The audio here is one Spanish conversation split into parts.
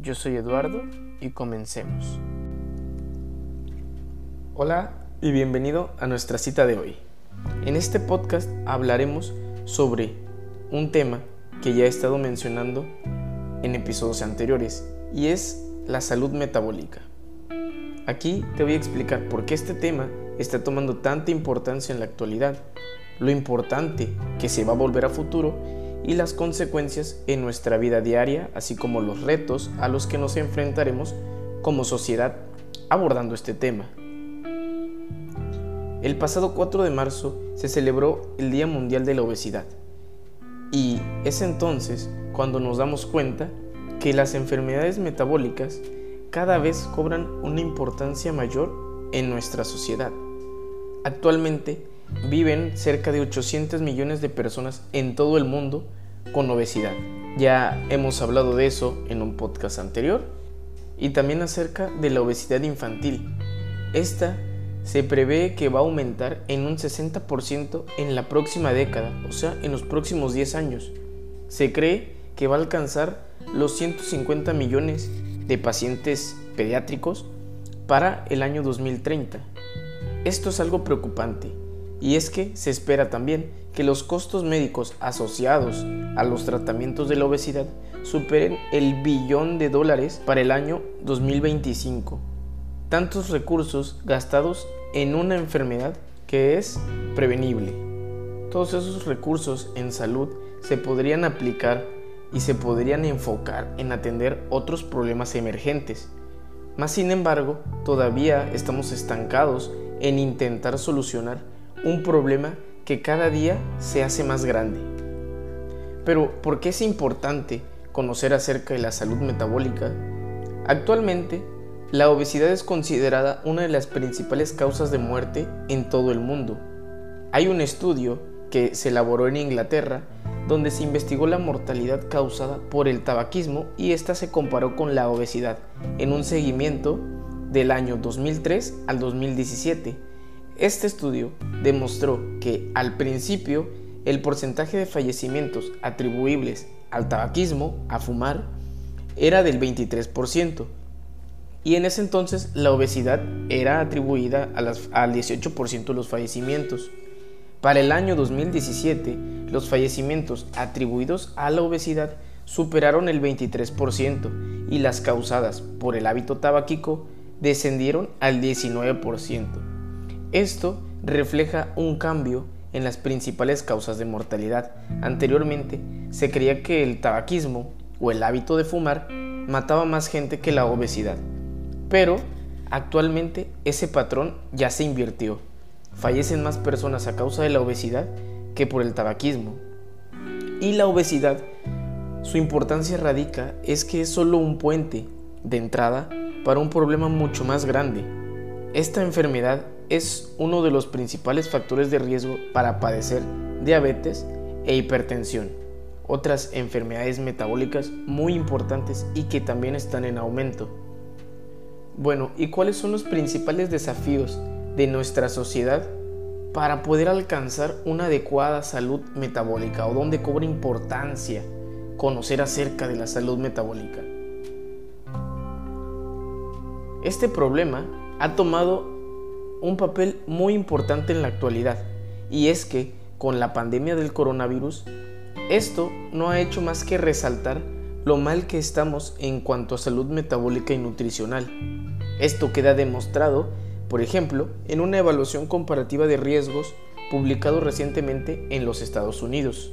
Yo soy Eduardo y comencemos. Hola y bienvenido a nuestra cita de hoy. En este podcast hablaremos sobre un tema que ya he estado mencionando en episodios anteriores y es la salud metabólica. Aquí te voy a explicar por qué este tema está tomando tanta importancia en la actualidad, lo importante que se va a volver a futuro y las consecuencias en nuestra vida diaria, así como los retos a los que nos enfrentaremos como sociedad abordando este tema. El pasado 4 de marzo se celebró el Día Mundial de la Obesidad y es entonces cuando nos damos cuenta que las enfermedades metabólicas cada vez cobran una importancia mayor en nuestra sociedad. Actualmente viven cerca de 800 millones de personas en todo el mundo con obesidad. Ya hemos hablado de eso en un podcast anterior y también acerca de la obesidad infantil. Esta se prevé que va a aumentar en un 60% en la próxima década, o sea, en los próximos 10 años. Se cree que va a alcanzar los 150 millones de pacientes pediátricos para el año 2030. Esto es algo preocupante y es que se espera también que los costos médicos asociados a los tratamientos de la obesidad superen el billón de dólares para el año 2025. Tantos recursos gastados en una enfermedad que es prevenible. Todos esos recursos en salud se podrían aplicar y se podrían enfocar en atender otros problemas emergentes. Más sin embargo, todavía estamos estancados en intentar solucionar un problema que cada día se hace más grande. Pero, ¿por qué es importante conocer acerca de la salud metabólica? Actualmente, la obesidad es considerada una de las principales causas de muerte en todo el mundo. Hay un estudio que se elaboró en Inglaterra donde se investigó la mortalidad causada por el tabaquismo y esta se comparó con la obesidad en un seguimiento del año 2003 al 2017 este estudio demostró que al principio el porcentaje de fallecimientos atribuibles al tabaquismo, a fumar, era del 23%, y en ese entonces la obesidad era atribuida al 18% de los fallecimientos. Para el año 2017, los fallecimientos atribuidos a la obesidad superaron el 23% y las causadas por el hábito tabaquico descendieron al 19%. Esto refleja un cambio en las principales causas de mortalidad. Anteriormente se creía que el tabaquismo o el hábito de fumar mataba más gente que la obesidad, pero actualmente ese patrón ya se invirtió. Fallecen más personas a causa de la obesidad que por el tabaquismo. Y la obesidad, su importancia radica es que es solo un puente de entrada para un problema mucho más grande. Esta enfermedad es uno de los principales factores de riesgo para padecer diabetes e hipertensión, otras enfermedades metabólicas muy importantes y que también están en aumento. Bueno, ¿y cuáles son los principales desafíos de nuestra sociedad para poder alcanzar una adecuada salud metabólica o dónde cobra importancia conocer acerca de la salud metabólica? Este problema ha tomado un papel muy importante en la actualidad y es que con la pandemia del coronavirus, esto no ha hecho más que resaltar lo mal que estamos en cuanto a salud metabólica y nutricional. Esto queda demostrado, por ejemplo, en una evaluación comparativa de riesgos publicado recientemente en los Estados Unidos.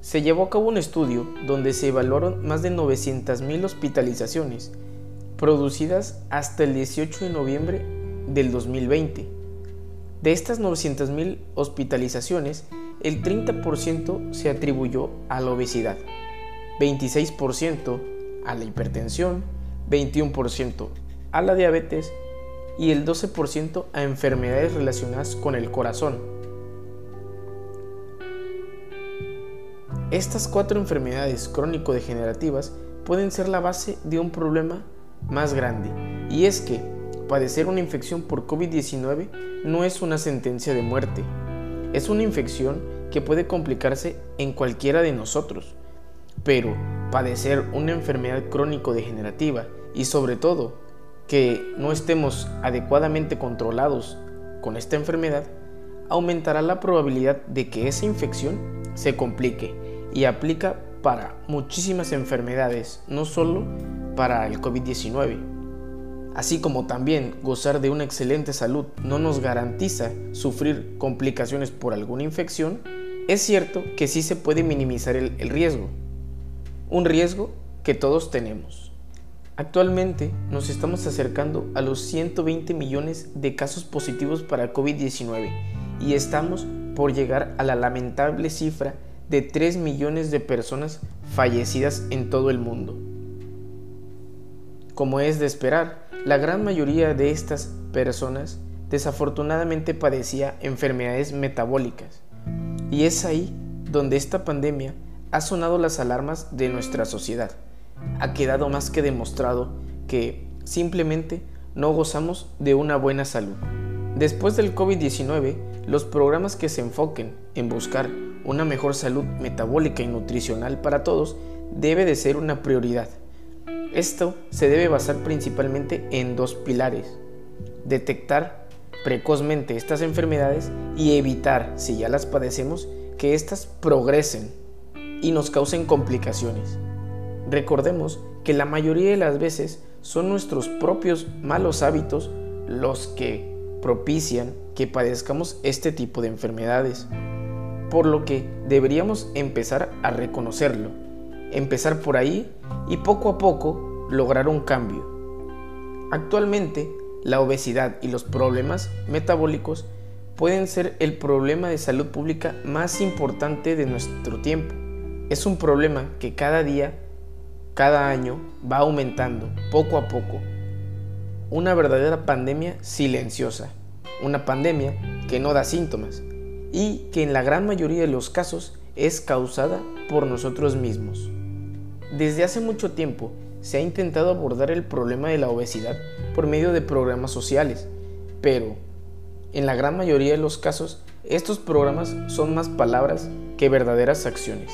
Se llevó a cabo un estudio donde se evaluaron más de 900.000 hospitalizaciones producidas hasta el 18 de noviembre del 2020. De estas 900.000 hospitalizaciones, el 30% se atribuyó a la obesidad, 26% a la hipertensión, 21% a la diabetes y el 12% a enfermedades relacionadas con el corazón. Estas cuatro enfermedades crónico-degenerativas pueden ser la base de un problema más grande, y es que padecer una infección por COVID-19 no es una sentencia de muerte, es una infección que puede complicarse en cualquiera de nosotros, pero padecer una enfermedad crónico-degenerativa y sobre todo que no estemos adecuadamente controlados con esta enfermedad, aumentará la probabilidad de que esa infección se complique y aplica para muchísimas enfermedades, no solo para el COVID-19. Así como también gozar de una excelente salud no nos garantiza sufrir complicaciones por alguna infección, es cierto que sí se puede minimizar el, riesgo. Un riesgo que todos tenemos. Actualmente nos estamos acercando a los 120 millones de casos positivos para COVID-19 y estamos por llegar a la lamentable cifra de 3 millones de personas fallecidas en todo el mundo. Como es de esperar, la gran mayoría de estas personas desafortunadamente padecía enfermedades metabólicas y es ahí donde esta pandemia ha sonado las alarmas de nuestra sociedad ha quedado más que demostrado que simplemente no gozamos de una buena salud. Después del COVID-19, los programas que se enfoquen en buscar una mejor salud metabólica y nutricional para todos debe de ser una prioridad. Esto se debe basar principalmente en dos pilares. Detectar precozmente estas enfermedades y evitar, si ya las padecemos, que éstas progresen y nos causen complicaciones. Recordemos que la mayoría de las veces son nuestros propios malos hábitos los que propician que padezcamos este tipo de enfermedades, por lo que deberíamos empezar a reconocerlo, empezar por ahí y poco a poco lograr un cambio. Actualmente, la obesidad y los problemas metabólicos pueden ser el problema de salud pública más importante de nuestro tiempo. Es un problema que cada día cada año va aumentando poco a poco. Una verdadera pandemia silenciosa, una pandemia que no da síntomas y que en la gran mayoría de los casos es causada por nosotros mismos. Desde hace mucho tiempo se ha intentado abordar el problema de la obesidad por medio de programas sociales, pero en la gran mayoría de los casos estos programas son más palabras que verdaderas acciones.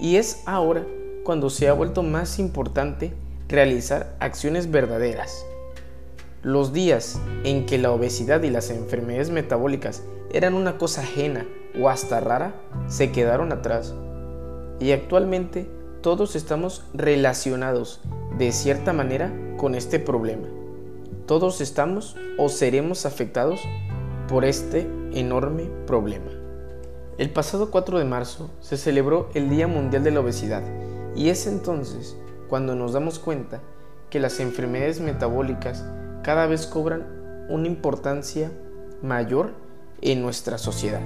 Y es ahora cuando se ha vuelto más importante realizar acciones verdaderas. Los días en que la obesidad y las enfermedades metabólicas eran una cosa ajena o hasta rara se quedaron atrás. Y actualmente todos estamos relacionados de cierta manera con este problema. Todos estamos o seremos afectados por este enorme problema. El pasado 4 de marzo se celebró el Día Mundial de la Obesidad y es entonces cuando nos damos cuenta que las enfermedades metabólicas cada vez cobran una importancia mayor en nuestra sociedad.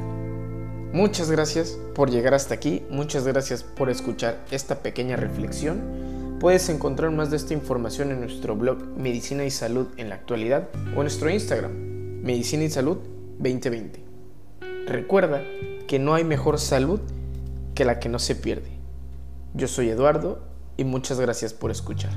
Muchas gracias por llegar hasta aquí, muchas gracias por escuchar esta pequeña reflexión. Puedes encontrar más de esta información en nuestro blog Medicina y Salud en la actualidad o en nuestro Instagram, Medicina y Salud 2020. Recuerda que no hay mejor salud que la que no se pierde. Yo soy Eduardo y muchas gracias por escuchar.